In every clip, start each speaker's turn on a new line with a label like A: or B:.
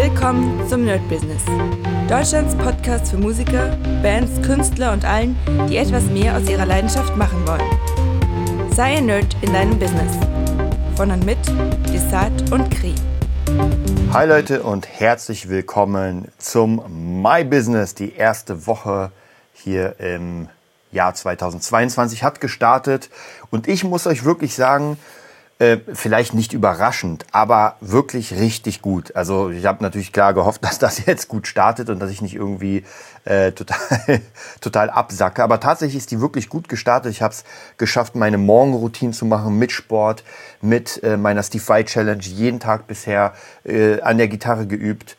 A: Willkommen zum Nerd Business. Deutschlands Podcast für Musiker, Bands, Künstler und allen, die etwas mehr aus ihrer Leidenschaft machen wollen. Sei ein Nerd in deinem Business. Von und mit Desart und Kri.
B: Hi Leute und herzlich willkommen zum My Business. Die erste Woche hier im Jahr 2022 hat gestartet und ich muss euch wirklich sagen, äh, vielleicht nicht überraschend, aber wirklich richtig gut. Also ich habe natürlich klar gehofft, dass das jetzt gut startet und dass ich nicht irgendwie äh, total, total absacke. Aber tatsächlich ist die wirklich gut gestartet. Ich habe es geschafft, meine Morgenroutine zu machen mit Sport, mit äh, meiner Steve Vai Challenge, jeden Tag bisher äh, an der Gitarre geübt.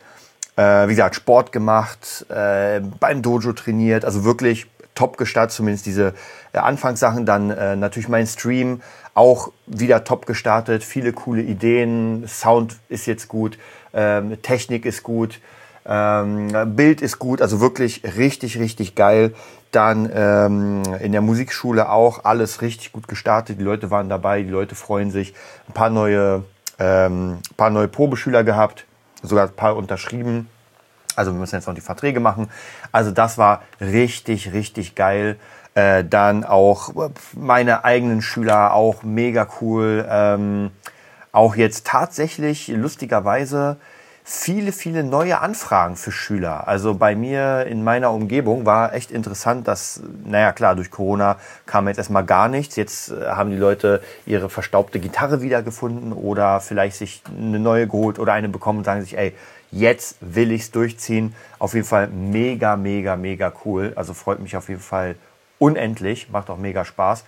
B: Äh, wie gesagt, Sport gemacht, äh, beim Dojo trainiert, also wirklich top gestartet, zumindest diese äh, Anfangssachen. Dann äh, natürlich mein Stream, auch wieder top gestartet, viele coole Ideen, Sound ist jetzt gut, ähm, Technik ist gut, ähm, Bild ist gut, also wirklich richtig, richtig geil. Dann ähm, in der Musikschule auch alles richtig gut gestartet, die Leute waren dabei, die Leute freuen sich, ein paar neue, ähm, paar neue Probeschüler gehabt, sogar ein paar unterschrieben. Also wir müssen jetzt noch die Verträge machen. Also das war richtig, richtig geil. Äh, dann auch meine eigenen Schüler, auch mega cool. Ähm, auch jetzt tatsächlich lustigerweise viele, viele neue Anfragen für Schüler. Also bei mir in meiner Umgebung war echt interessant, dass, naja klar, durch Corona kam jetzt erstmal gar nichts. Jetzt äh, haben die Leute ihre verstaubte Gitarre wiedergefunden oder vielleicht sich eine neue geholt oder eine bekommen und sagen sich, ey, jetzt will ich's durchziehen. Auf jeden Fall mega, mega, mega cool. Also freut mich auf jeden Fall unendlich, macht auch mega Spaß.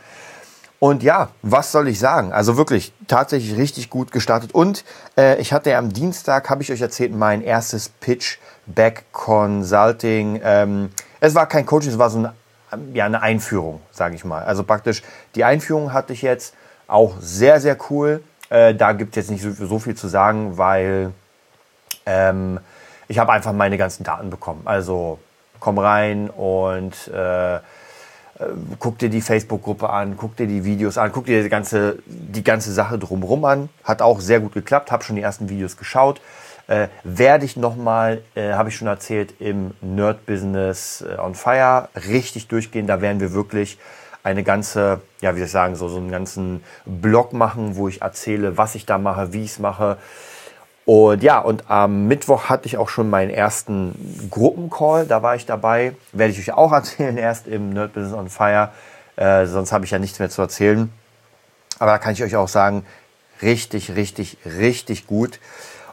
B: Und ja, was soll ich sagen? Also wirklich tatsächlich richtig gut gestartet. Und äh, ich hatte ja am Dienstag, habe ich euch erzählt, mein erstes Pitch Back Consulting. Ähm, es war kein Coaching, es war so eine, ja, eine Einführung, sage ich mal. Also praktisch die Einführung hatte ich jetzt auch sehr, sehr cool. Äh, da gibt es jetzt nicht so, so, viel zu sagen, weil ähm, ich habe einfach meine ganzen Daten bekommen. Also komm rein und äh, guck dir die Facebook-Gruppe an, guck dir die Videos an, guck dir die ganze, die ganze Sache drumherum an. Hat auch sehr gut geklappt, habe schon die ersten Videos geschaut. Äh, werde ich nochmal, äh, habe ich schon erzählt, im Nerd-Business äh, on Fire richtig durchgehen. Da werden wir wirklich eine ganze, ja, wie soll ich sagen, so, so einen ganzen Blog machen, wo ich erzähle, was ich da mache, wie ich es mache. Und ja, und am Mittwoch hatte ich auch schon meinen ersten Gruppencall, da war ich dabei. Werde ich euch auch erzählen, erst im Nerd Business on Fire. Äh, sonst habe ich ja nichts mehr zu erzählen. Aber da kann ich euch auch sagen, richtig, richtig, richtig gut.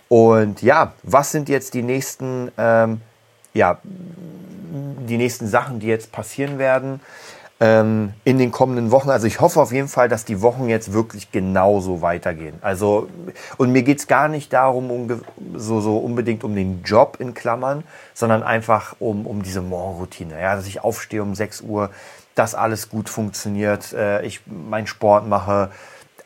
B: Und ja, was sind jetzt die nächsten, ähm, ja, die nächsten Sachen, die jetzt passieren werden? Ähm, in den kommenden Wochen. Also ich hoffe auf jeden Fall, dass die Wochen jetzt wirklich genauso weitergehen. Also und mir geht's gar nicht darum, um, so, so unbedingt um den Job in Klammern, sondern einfach um, um diese Morgenroutine. Ja, dass ich aufstehe um 6 Uhr, dass alles gut funktioniert, äh, ich meinen Sport mache.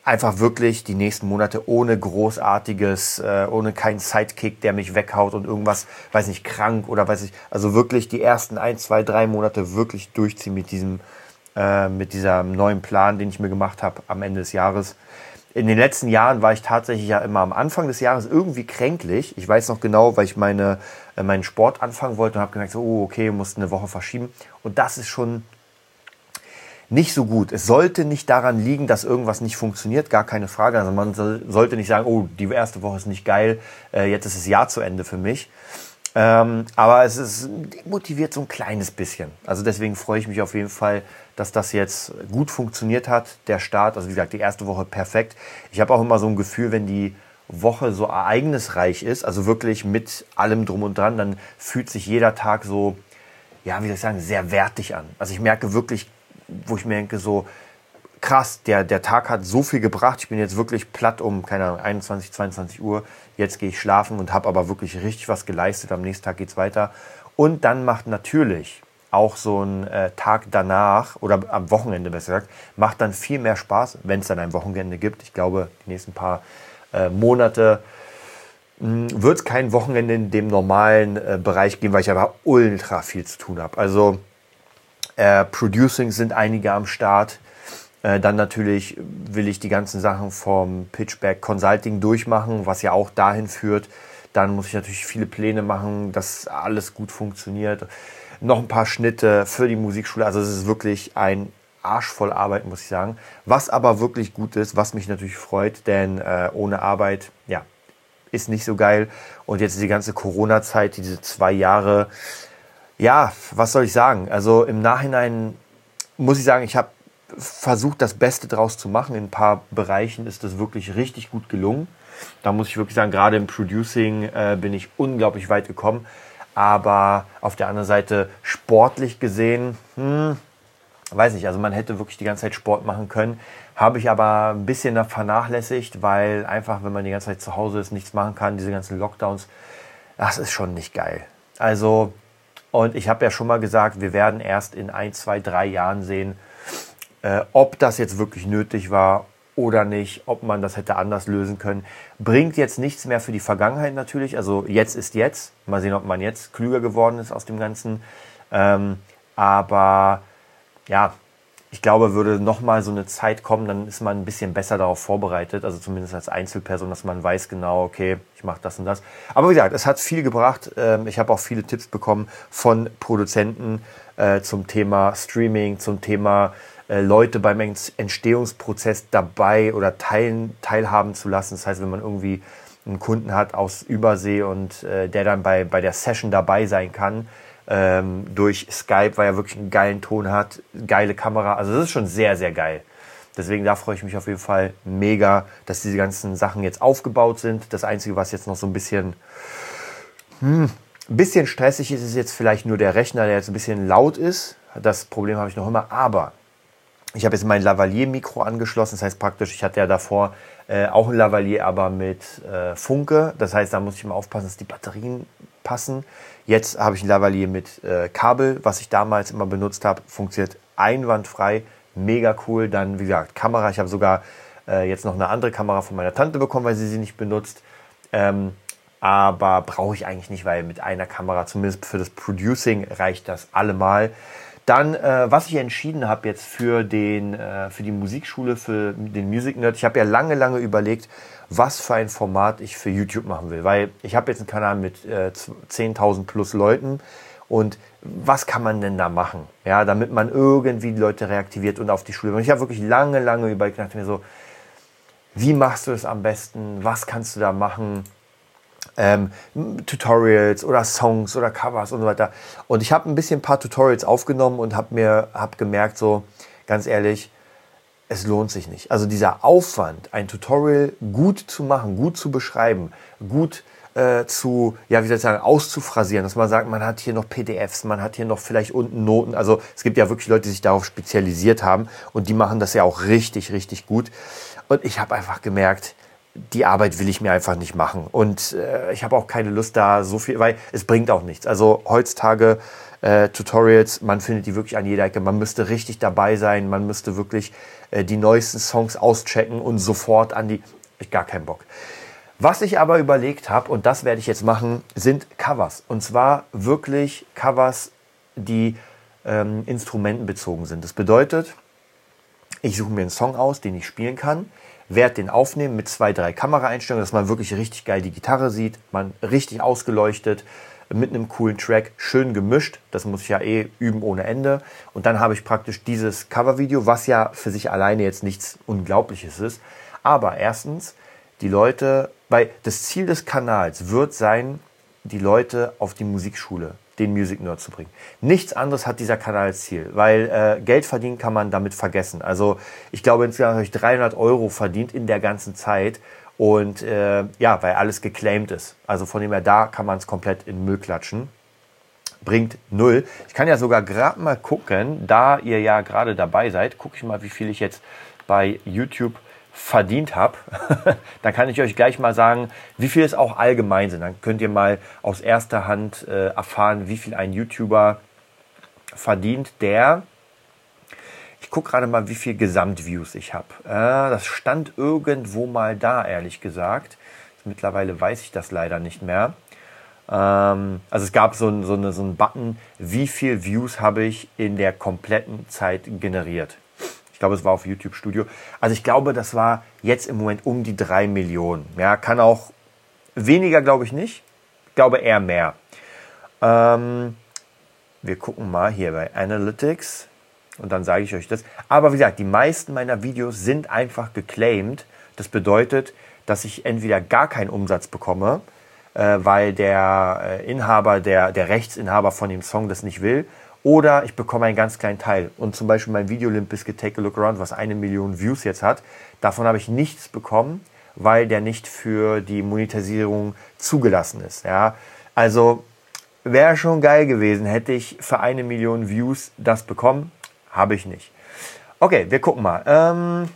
B: Einfach wirklich die nächsten Monate ohne großartiges, äh, ohne keinen Sidekick, der mich weghaut und irgendwas, weiß nicht, krank oder weiß ich. Also wirklich die ersten ein, zwei, drei Monate wirklich durchziehen mit diesem äh, mit diesem neuen Plan, den ich mir gemacht habe am Ende des Jahres. In den letzten Jahren war ich tatsächlich ja immer am Anfang des Jahres irgendwie kränklich. Ich weiß noch genau, weil ich meine, äh, meinen Sport anfangen wollte und habe gemerkt, so, oh, okay, musste eine Woche verschieben. Und das ist schon nicht so gut. Es sollte nicht daran liegen, dass irgendwas nicht funktioniert, gar keine Frage. Also man sollte nicht sagen, oh, die erste Woche ist nicht geil, äh, jetzt ist das Jahr zu Ende für mich. Ähm, aber es ist motiviert so ein kleines bisschen. Also deswegen freue ich mich auf jeden Fall, dass das jetzt gut funktioniert hat, der Start. Also wie gesagt, die erste Woche perfekt. Ich habe auch immer so ein Gefühl, wenn die Woche so ereignisreich ist, also wirklich mit allem drum und dran, dann fühlt sich jeder Tag so, ja, wie soll ich sagen, sehr wertig an. Also ich merke wirklich, wo ich mir denke, so krass, der, der Tag hat so viel gebracht. Ich bin jetzt wirklich platt um, keine Ahnung, 21, 22 Uhr. Jetzt gehe ich schlafen und habe aber wirklich richtig was geleistet. Am nächsten Tag geht's weiter. Und dann macht natürlich auch so ein äh, Tag danach oder am Wochenende besser gesagt, macht dann viel mehr Spaß, wenn es dann ein Wochenende gibt. Ich glaube, die nächsten paar äh, Monate hm, wird es kein Wochenende in dem normalen äh, Bereich geben, weil ich aber ultra viel zu tun habe. Also äh, Producing sind einige am Start. Äh, dann natürlich will ich die ganzen Sachen vom Pitchback Consulting durchmachen, was ja auch dahin führt, Dann muss ich natürlich viele Pläne machen, dass alles gut funktioniert. Noch ein paar Schnitte für die Musikschule. Also es ist wirklich ein Arsch voll Arbeit, muss ich sagen. Was aber wirklich gut ist, was mich natürlich freut, denn äh, ohne Arbeit, ja, ist nicht so geil. Und jetzt die ganze Corona-Zeit, diese zwei Jahre, ja, was soll ich sagen? Also im Nachhinein muss ich sagen, ich habe versucht, das Beste draus zu machen. In ein paar Bereichen ist das wirklich richtig gut gelungen. Da muss ich wirklich sagen, gerade im Producing äh, bin ich unglaublich weit gekommen. Aber auf der anderen Seite sportlich gesehen, hm, weiß nicht, also man hätte wirklich die ganze Zeit Sport machen können. Habe ich aber ein bisschen vernachlässigt, weil einfach, wenn man die ganze Zeit zu Hause ist, nichts machen kann, diese ganzen Lockdowns, das ist schon nicht geil. Also, und ich habe ja schon mal gesagt, wir werden erst in ein, zwei, drei Jahren sehen, äh, ob das jetzt wirklich nötig war oder nicht, ob man das hätte anders lösen können. Bringt jetzt nichts mehr für die Vergangenheit natürlich. Also jetzt ist jetzt. Mal sehen, ob man jetzt klüger geworden ist aus dem Ganzen. Ähm, aber ja, ich glaube, würde nochmal so eine Zeit kommen, dann ist man ein bisschen besser darauf vorbereitet. Also zumindest als Einzelperson, dass man weiß genau, okay, ich mache das und das. Aber wie gesagt, es hat viel gebracht. Ähm, ich habe auch viele Tipps bekommen von Produzenten äh, zum Thema Streaming, zum Thema Leute beim Entstehungsprozess dabei oder teilen, teilhaben zu lassen. Das heißt, wenn man irgendwie einen Kunden hat aus Übersee und äh, der dann bei, bei der Session dabei sein kann, ähm, durch Skype, weil er wirklich einen geilen Ton hat, geile Kamera. Also das ist schon sehr, sehr geil. Deswegen da freue ich mich auf jeden Fall mega, dass diese ganzen Sachen jetzt aufgebaut sind. Das Einzige, was jetzt noch so ein bisschen, hm, ein bisschen stressig ist, ist jetzt vielleicht nur der Rechner, der jetzt ein bisschen laut ist. Das Problem habe ich noch immer. Aber ich habe jetzt mein Lavalier-Mikro angeschlossen. Das heißt praktisch, ich hatte ja davor äh, auch ein Lavalier, aber mit äh, Funke. Das heißt, da muss ich mal aufpassen, dass die Batterien passen. Jetzt habe ich ein Lavalier mit äh, Kabel, was ich damals immer benutzt habe. Funktioniert einwandfrei, mega cool. Dann, wie gesagt, Kamera. Ich habe sogar äh, jetzt noch eine andere Kamera von meiner Tante bekommen, weil sie sie nicht benutzt. Ähm, aber brauche ich eigentlich nicht, weil mit einer Kamera, zumindest für das Producing, reicht das allemal. Dann, äh, was ich entschieden habe jetzt für, den, äh, für die Musikschule, für den Music Nerd, ich habe ja lange, lange überlegt, was für ein Format ich für YouTube machen will. Weil ich habe jetzt einen Kanal mit äh, 10.000 plus Leuten und was kann man denn da machen, ja, damit man irgendwie die Leute reaktiviert und auf die Schule. Und ich habe wirklich lange, lange überlegt, dachte mir so, wie machst du es am besten? Was kannst du da machen? Ähm, Tutorials oder Songs oder Covers und so weiter. Und ich habe ein bisschen ein paar Tutorials aufgenommen und habe mir hab gemerkt, so ganz ehrlich, es lohnt sich nicht. Also dieser Aufwand, ein Tutorial gut zu machen, gut zu beschreiben, gut äh, zu, ja, wie soll ich sagen, auszuphrasieren, dass man sagt, man hat hier noch PDFs, man hat hier noch vielleicht unten Noten. Also es gibt ja wirklich Leute, die sich darauf spezialisiert haben und die machen das ja auch richtig, richtig gut. Und ich habe einfach gemerkt, die Arbeit will ich mir einfach nicht machen. Und äh, ich habe auch keine Lust da so viel, weil es bringt auch nichts. Also heutzutage äh, Tutorials, man findet die wirklich an jeder Ecke. Man müsste richtig dabei sein, man müsste wirklich äh, die neuesten Songs auschecken und sofort an die. Ich gar keinen Bock. Was ich aber überlegt habe, und das werde ich jetzt machen, sind Covers. Und zwar wirklich Covers, die ähm, instrumentenbezogen sind. Das bedeutet, ich suche mir einen Song aus, den ich spielen kann werde den aufnehmen mit zwei, drei Kameraeinstellungen, dass man wirklich richtig geil die Gitarre sieht, man richtig ausgeleuchtet, mit einem coolen Track, schön gemischt. Das muss ich ja eh üben ohne Ende. Und dann habe ich praktisch dieses Covervideo, was ja für sich alleine jetzt nichts Unglaubliches ist. Aber erstens, die Leute, weil das Ziel des Kanals wird sein, die Leute auf die Musikschule den Music Nerd zu bringen. Nichts anderes hat dieser Kanal als Ziel, weil äh, Geld verdienen kann man damit vergessen. Also ich glaube insgesamt habe ich 300 Euro verdient in der ganzen Zeit und äh, ja, weil alles geclaimed ist. Also von dem her da kann man es komplett in Müll klatschen. Bringt null. Ich kann ja sogar gerade mal gucken, da ihr ja gerade dabei seid, gucke ich mal, wie viel ich jetzt bei YouTube verdient habe, dann kann ich euch gleich mal sagen, wie viel es auch allgemein sind. Dann könnt ihr mal aus erster Hand äh, erfahren, wie viel ein YouTuber verdient, der ich gucke gerade mal, wie viel Gesamtviews ich habe. Äh, das stand irgendwo mal da, ehrlich gesagt. Mittlerweile weiß ich das leider nicht mehr. Ähm, also es gab so, eine, so einen Button, wie viel Views habe ich in der kompletten Zeit generiert glaube, es war auf YouTube Studio. Also ich glaube, das war jetzt im Moment um die drei Millionen. Ja, kann auch weniger glaube ich nicht. Ich glaube eher mehr. Ähm, wir gucken mal hier bei Analytics und dann sage ich euch das. Aber wie gesagt, die meisten meiner Videos sind einfach geclaimed. Das bedeutet, dass ich entweder gar keinen Umsatz bekomme, äh, weil der äh, Inhaber, der, der Rechtsinhaber von dem Song das nicht will, oder ich bekomme einen ganz kleinen Teil. Und zum Beispiel mein Video Limp Bizkit Take a Look Around, was eine Million Views jetzt hat, davon habe ich nichts bekommen, weil der nicht für die Monetarisierung zugelassen ist. Ja? Also wäre schon geil gewesen, hätte ich für eine Million Views das bekommen. Habe ich nicht. Okay, wir gucken mal. Ähm,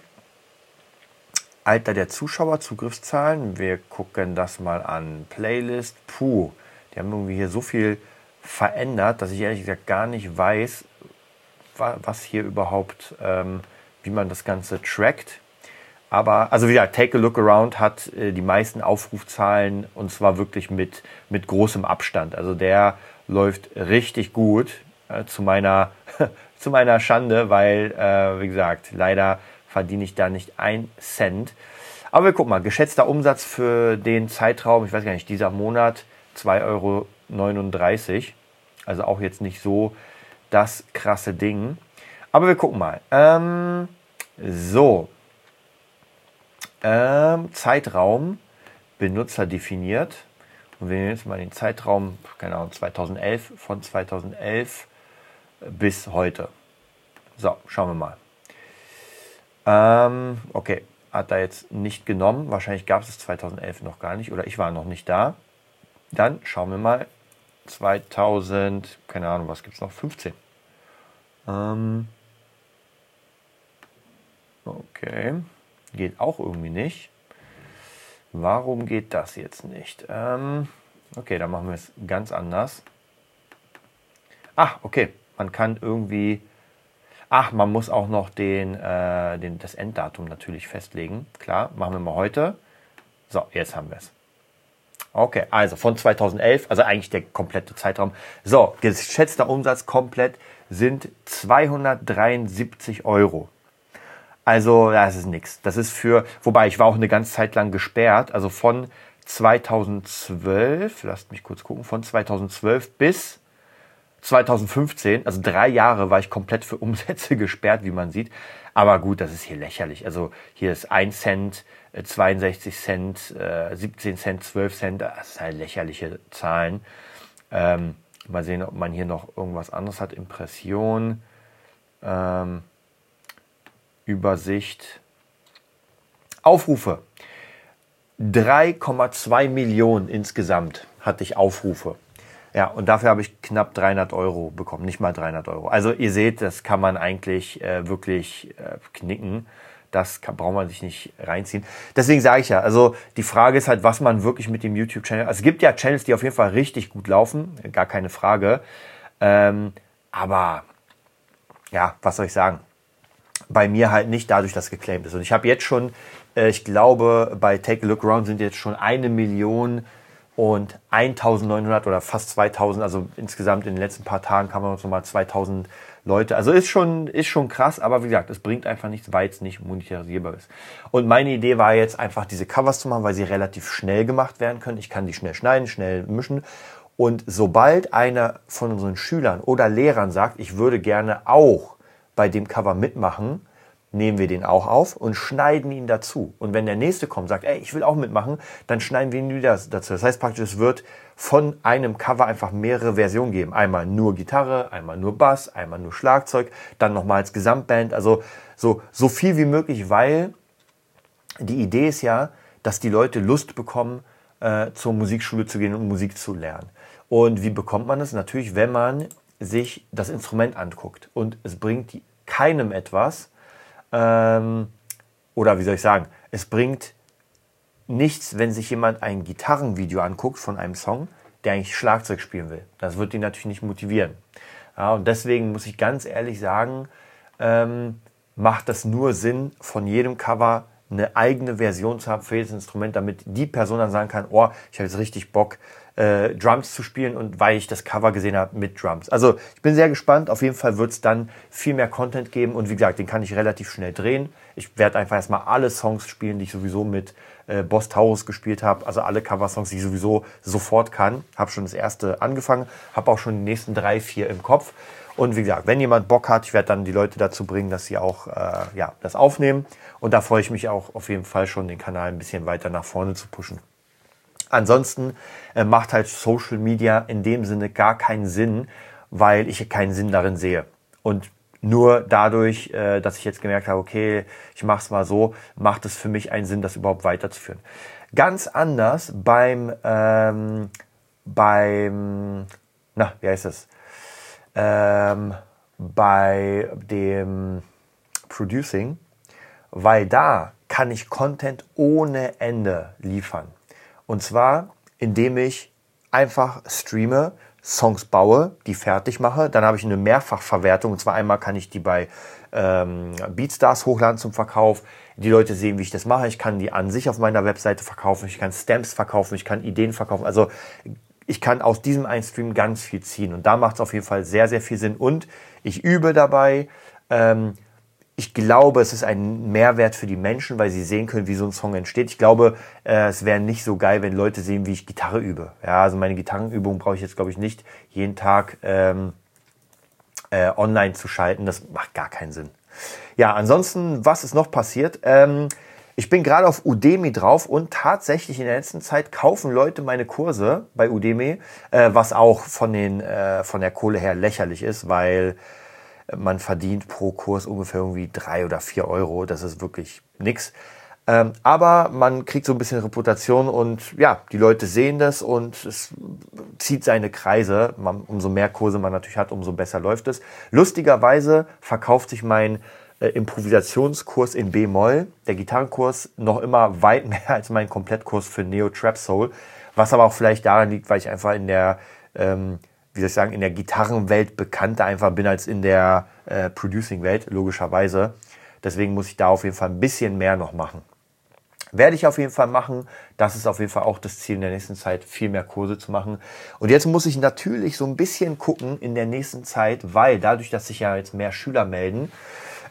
B: Alter der Zuschauer, Zugriffszahlen. Wir gucken das mal an. Playlist. Puh, die haben irgendwie hier so viel verändert, dass ich ehrlich gesagt gar nicht weiß, was hier überhaupt, ähm, wie man das Ganze trackt. Aber, also wie gesagt, Take a Look Around hat äh, die meisten Aufrufzahlen und zwar wirklich mit, mit großem Abstand. Also der läuft richtig gut äh, zu, meiner, zu meiner Schande, weil, äh, wie gesagt, leider verdiene ich da nicht ein Cent. Aber wir gucken mal, geschätzter Umsatz für den Zeitraum, ich weiß gar nicht, dieser Monat 2,39 Euro. Also auch jetzt nicht so das krasse Ding. Aber wir gucken mal. Ähm, so. Ähm, Zeitraum, Benutzer definiert. Und wir nehmen jetzt mal den Zeitraum, keine Ahnung, 2011, von 2011 bis heute. So, schauen wir mal. Ähm, okay, hat er jetzt nicht genommen. Wahrscheinlich gab es es 2011 noch gar nicht oder ich war noch nicht da. Dann schauen wir mal 2000, keine Ahnung, was gibt es noch? 15. Ähm, okay, geht auch irgendwie nicht. Warum geht das jetzt nicht? Ähm, okay, dann machen wir es ganz anders. Ach, okay, man kann irgendwie. Ach, man muss auch noch den, äh, den, das Enddatum natürlich festlegen. Klar, machen wir mal heute. So, jetzt haben wir es. Okay, also von 2011, also eigentlich der komplette Zeitraum. So, geschätzter Umsatz komplett sind 273 Euro. Also, das ist nichts. Das ist für, wobei ich war auch eine ganze Zeit lang gesperrt, also von 2012, lasst mich kurz gucken, von 2012 bis 2015, also drei Jahre war ich komplett für Umsätze gesperrt, wie man sieht. Aber gut, das ist hier lächerlich. Also hier ist 1 Cent, 62 äh, Cent, 17 äh, Cent, 12 Cent. Das sind halt lächerliche Zahlen. Ähm, mal sehen, ob man hier noch irgendwas anderes hat. Impression, ähm, Übersicht, Aufrufe. 3,2 Millionen insgesamt hatte ich Aufrufe. Ja, und dafür habe ich knapp 300 Euro bekommen, nicht mal 300 Euro. Also ihr seht, das kann man eigentlich äh, wirklich äh, knicken. Das kann, braucht man sich nicht reinziehen. Deswegen sage ich ja, also die Frage ist halt, was man wirklich mit dem YouTube-Channel. Also es gibt ja Channels, die auf jeden Fall richtig gut laufen, gar keine Frage. Ähm, aber ja, was soll ich sagen? Bei mir halt nicht dadurch, dass geclaimed ist. Und ich habe jetzt schon, äh, ich glaube, bei Take a Look Around sind jetzt schon eine Million und 1900 oder fast 2000, also insgesamt in den letzten paar Tagen kamen uns nochmal 2000 Leute. Also ist schon, ist schon krass, aber wie gesagt, es bringt einfach nichts, weil es nicht monetarisierbar ist. Und meine Idee war jetzt einfach diese Covers zu machen, weil sie relativ schnell gemacht werden können. Ich kann die schnell schneiden, schnell mischen. Und sobald einer von unseren Schülern oder Lehrern sagt, ich würde gerne auch bei dem Cover mitmachen, nehmen wir den auch auf und schneiden ihn dazu. Und wenn der nächste kommt, sagt, ey, ich will auch mitmachen, dann schneiden wir ihn wieder dazu. Das heißt praktisch, es wird von einem Cover einfach mehrere Versionen geben. Einmal nur Gitarre, einmal nur Bass, einmal nur Schlagzeug, dann nochmal als Gesamtband. Also so, so viel wie möglich, weil die Idee ist ja, dass die Leute Lust bekommen, äh, zur Musikschule zu gehen und Musik zu lernen. Und wie bekommt man das? Natürlich, wenn man sich das Instrument anguckt. Und es bringt keinem etwas, ähm, oder wie soll ich sagen, es bringt nichts, wenn sich jemand ein Gitarrenvideo anguckt von einem Song, der eigentlich Schlagzeug spielen will. Das wird ihn natürlich nicht motivieren. Ja, und deswegen muss ich ganz ehrlich sagen, ähm, macht das nur Sinn, von jedem Cover eine eigene Version zu haben für jedes Instrument, damit die Person dann sagen kann, oh, ich habe jetzt richtig Bock, äh, Drums zu spielen und weil ich das Cover gesehen habe mit Drums. Also ich bin sehr gespannt. Auf jeden Fall wird es dann viel mehr Content geben und wie gesagt, den kann ich relativ schnell drehen. Ich werde einfach erstmal alle Songs spielen, die ich sowieso mit äh, Boss Taurus gespielt habe. Also alle Coversongs, die ich sowieso sofort kann. Habe schon das erste angefangen, habe auch schon die nächsten drei, vier im Kopf. Und wie gesagt, wenn jemand Bock hat, ich werde dann die Leute dazu bringen, dass sie auch äh, ja, das aufnehmen. Und da freue ich mich auch auf jeden Fall schon, den Kanal ein bisschen weiter nach vorne zu pushen. Ansonsten äh, macht halt Social Media in dem Sinne gar keinen Sinn, weil ich keinen Sinn darin sehe. Und nur dadurch, äh, dass ich jetzt gemerkt habe, okay, ich mache es mal so, macht es für mich einen Sinn, das überhaupt weiterzuführen. Ganz anders beim, ähm, beim, na, wie heißt es? Ähm, bei dem Producing, weil da kann ich Content ohne Ende liefern. Und zwar, indem ich einfach streame, Songs baue, die fertig mache. Dann habe ich eine Mehrfachverwertung. Und zwar einmal kann ich die bei ähm, Beatstars hochladen zum Verkauf. Die Leute sehen, wie ich das mache. Ich kann die an sich auf meiner Webseite verkaufen. Ich kann Stamps verkaufen. Ich kann Ideen verkaufen. Also ich kann aus diesem einen Stream ganz viel ziehen. Und da macht es auf jeden Fall sehr, sehr viel Sinn. Und ich übe dabei. Ähm, ich glaube, es ist ein Mehrwert für die Menschen, weil sie sehen können, wie so ein Song entsteht. Ich glaube, äh, es wäre nicht so geil, wenn Leute sehen, wie ich Gitarre übe. Ja, also meine Gitarrenübung brauche ich jetzt, glaube ich, nicht jeden Tag ähm, äh, online zu schalten. Das macht gar keinen Sinn. Ja, ansonsten, was ist noch passiert? Ähm, ich bin gerade auf Udemy drauf und tatsächlich in der letzten Zeit kaufen Leute meine Kurse bei Udemy, äh, was auch von, den, äh, von der Kohle her lächerlich ist, weil man verdient pro Kurs ungefähr irgendwie drei oder vier Euro. Das ist wirklich nix. Ähm, aber man kriegt so ein bisschen Reputation und ja, die Leute sehen das und es zieht seine Kreise. Man, umso mehr Kurse man natürlich hat, umso besser läuft es. Lustigerweise verkauft sich mein äh, Improvisationskurs in B-Moll, der Gitarrenkurs, noch immer weit mehr als mein Komplettkurs für Neo Trap Soul. Was aber auch vielleicht daran liegt, weil ich einfach in der ähm, wie soll ich sagen, in der Gitarrenwelt bekannter einfach bin als in der äh, Producing-Welt, logischerweise. Deswegen muss ich da auf jeden Fall ein bisschen mehr noch machen. Werde ich auf jeden Fall machen. Das ist auf jeden Fall auch das Ziel in der nächsten Zeit, viel mehr Kurse zu machen. Und jetzt muss ich natürlich so ein bisschen gucken in der nächsten Zeit, weil dadurch, dass sich ja jetzt mehr Schüler melden,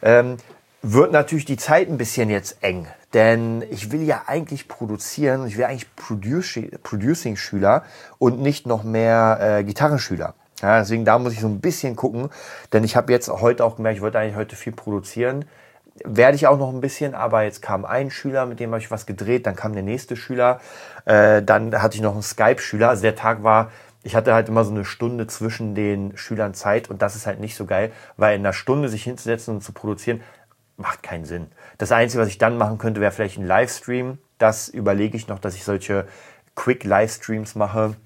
B: ähm, wird natürlich die Zeit ein bisschen jetzt eng. Denn ich will ja eigentlich produzieren, ich will eigentlich Producing-Schüler und nicht noch mehr äh, Gitarrenschüler. Ja, deswegen da muss ich so ein bisschen gucken, denn ich habe jetzt heute auch gemerkt, ich wollte eigentlich heute viel produzieren. Werde ich auch noch ein bisschen, aber jetzt kam ein Schüler, mit dem habe ich was gedreht, dann kam der nächste Schüler, äh, dann hatte ich noch einen Skype-Schüler. Also der Tag war, ich hatte halt immer so eine Stunde zwischen den Schülern Zeit und das ist halt nicht so geil, weil in einer Stunde sich hinzusetzen und zu produzieren, macht keinen Sinn. Das Einzige, was ich dann machen könnte, wäre vielleicht ein Livestream. Das überlege ich noch, dass ich solche Quick-Livestreams mache.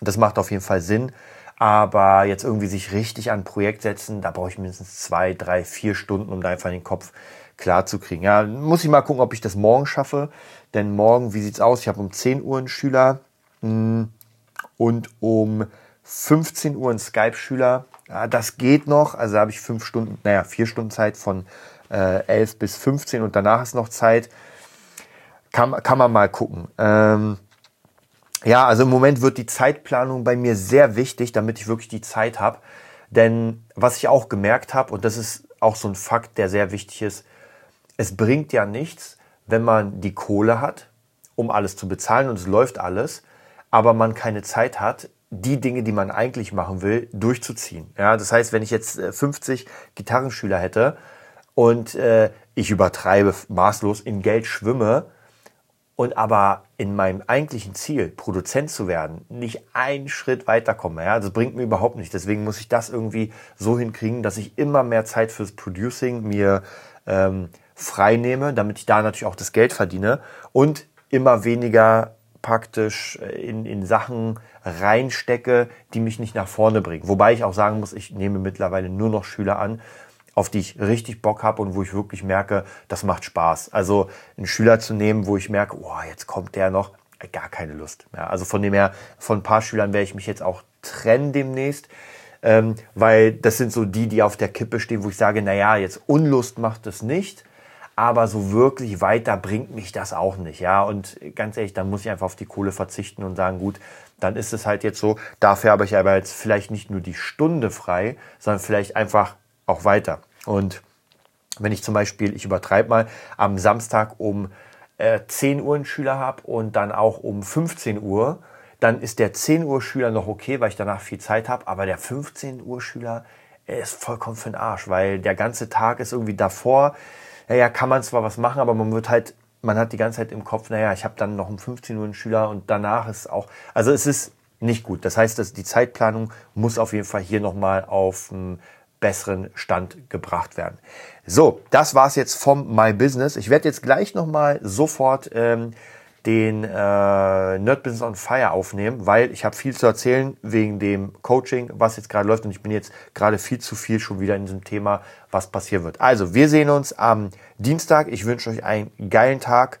B: Das macht auf jeden Fall Sinn. Aber jetzt irgendwie sich richtig an ein Projekt setzen, da brauche ich mindestens zwei, drei, vier Stunden, um da einfach den Kopf klar zu kriegen. Ja, muss ich mal gucken, ob ich das morgen schaffe. Denn morgen, wie sieht's aus? Ich habe um 10 Uhr einen Schüler hm, und um 15 Uhr einen Skype-Schüler. Ja, das geht noch. Also habe ich fünf Stunden, naja, vier Stunden Zeit von äh, 11 bis 15 und danach ist noch Zeit. Kann, kann man mal gucken. Ähm, ja, also im Moment wird die Zeitplanung bei mir sehr wichtig, damit ich wirklich die Zeit habe. Denn was ich auch gemerkt habe, und das ist auch so ein Fakt, der sehr wichtig ist, es bringt ja nichts, wenn man die Kohle hat, um alles zu bezahlen und es läuft alles, aber man keine Zeit hat, die Dinge, die man eigentlich machen will, durchzuziehen. Ja, das heißt, wenn ich jetzt 50 äh, Gitarrenschüler hätte und äh, ich übertreibe maßlos in Geld schwimme und aber in meinem eigentlichen Ziel, Produzent zu werden, nicht einen Schritt weiterkomme. Ja? Das bringt mir überhaupt nicht. Deswegen muss ich das irgendwie so hinkriegen, dass ich immer mehr Zeit fürs Producing mir ähm, frei nehme, damit ich da natürlich auch das Geld verdiene und immer weniger praktisch äh, in, in Sachen reinstecke, die mich nicht nach vorne bringen. Wobei ich auch sagen muss, ich nehme mittlerweile nur noch Schüler an, auf die ich richtig Bock habe und wo ich wirklich merke, das macht Spaß. Also einen Schüler zu nehmen, wo ich merke, oh, jetzt kommt der noch, äh, gar keine Lust. Ja, also von dem her, von ein paar Schülern werde ich mich jetzt auch trennen demnächst. Ähm, weil das sind so die, die auf der Kippe stehen, wo ich sage, naja, jetzt Unlust macht es nicht, aber so wirklich weiter bringt mich das auch nicht. Ja, und ganz ehrlich, dann muss ich einfach auf die Kohle verzichten und sagen, gut, dann ist es halt jetzt so. Dafür habe ich aber jetzt vielleicht nicht nur die Stunde frei, sondern vielleicht einfach auch weiter. Und wenn ich zum Beispiel, ich übertreibe mal, am Samstag um äh, 10 Uhr einen Schüler habe und dann auch um 15 Uhr, dann ist der 10 Uhr Schüler noch okay, weil ich danach viel Zeit habe, aber der 15 Uhr Schüler ist vollkommen für den Arsch, weil der ganze Tag ist irgendwie davor. Naja, kann man zwar was machen, aber man wird halt, man hat die ganze Zeit im Kopf, naja, ich habe dann noch um 15 Uhr einen Schüler und danach ist auch, also es ist nicht gut. Das heißt, dass die Zeitplanung muss auf jeden Fall hier nochmal auf einen besseren Stand gebracht werden. So, das war's jetzt vom My Business. Ich werde jetzt gleich nochmal sofort ähm, den äh, Nerd Business on Fire aufnehmen, weil ich habe viel zu erzählen wegen dem Coaching, was jetzt gerade läuft und ich bin jetzt gerade viel zu viel schon wieder in diesem Thema, was passieren wird. Also, wir sehen uns am Dienstag. Ich wünsche euch einen geilen Tag,